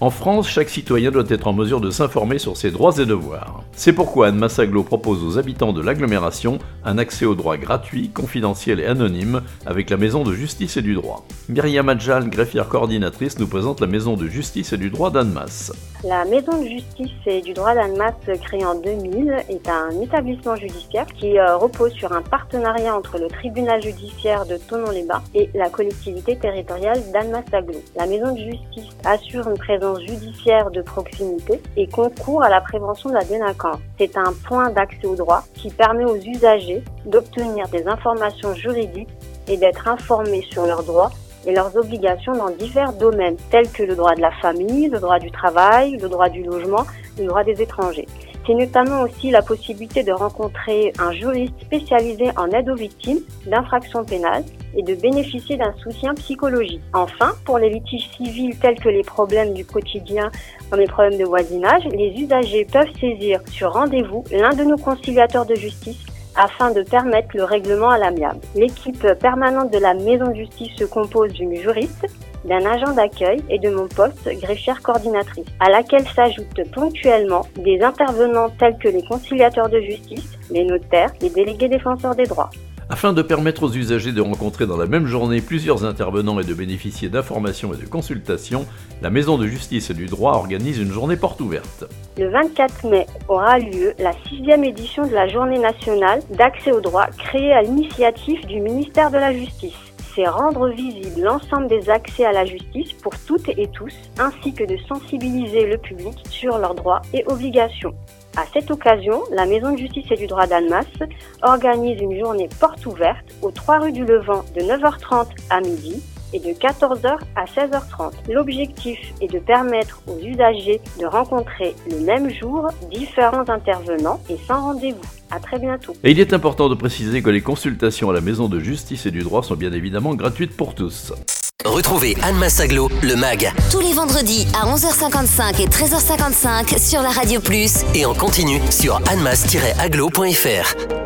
En France, chaque citoyen doit être en mesure de s'informer sur ses droits et devoirs. C'est pourquoi Anne Massaglo propose aux habitants de l'agglomération un accès aux droits gratuit, confidentiel et anonyme avec la Maison de justice et du droit. Myriam Adjal, greffière coordinatrice, nous présente la Maison de justice et du droit d'Annemasse. La Maison de justice et du droit d'Annemasse, créée en 2000, est un établissement judiciaire qui euh, repose sur un partenariat entre le tribunal judiciaire de Tonon-les-Bains et la collectivité territoriale d'Annemasse-Aglo. La Maison de justice assure une présence judiciaire de proximité et concourt à la prévention de la délinquance. C'est un point d'accès au droit qui permet aux usagers d'obtenir des informations juridiques et d'être informés sur leurs droits et leurs obligations dans divers domaines, tels que le droit de la famille, le droit du travail, le droit du logement, le droit des étrangers. C'est notamment aussi la possibilité de rencontrer un juriste spécialisé en aide aux victimes d'infractions pénales et de bénéficier d'un soutien psychologique. Enfin, pour les litiges civils tels que les problèmes du quotidien comme les problèmes de voisinage, les usagers peuvent saisir sur rendez-vous l'un de nos conciliateurs de justice afin de permettre le règlement à l'amiable. L'équipe permanente de la maison de justice se compose d'une juriste, d'un agent d'accueil et de mon poste greffière coordinatrice, à laquelle s'ajoutent ponctuellement des intervenants tels que les conciliateurs de justice, les notaires, les délégués défenseurs des droits. Afin de permettre aux usagers de rencontrer dans la même journée plusieurs intervenants et de bénéficier d'informations et de consultations, la Maison de justice et du droit organise une journée porte ouverte. Le 24 mai aura lieu la sixième édition de la Journée nationale d'accès au droit créée à l'initiative du ministère de la Justice c'est rendre visible l'ensemble des accès à la justice pour toutes et tous, ainsi que de sensibiliser le public sur leurs droits et obligations. À cette occasion, la Maison de justice et du droit d'Almas organise une journée porte ouverte aux 3 rues du Levant de 9h30 à midi et de 14h à 16h30. L'objectif est de permettre aux usagers de rencontrer le même jour différents intervenants et sans rendez-vous. À très bientôt. Et il est important de préciser que les consultations à la Maison de justice et du droit sont bien évidemment gratuites pour tous. Retrouvez Anne Massaglo, le MAG. Tous les vendredis à 11h55 et 13h55 sur la Radio Plus. Et en continu sur annemass-aglo.fr.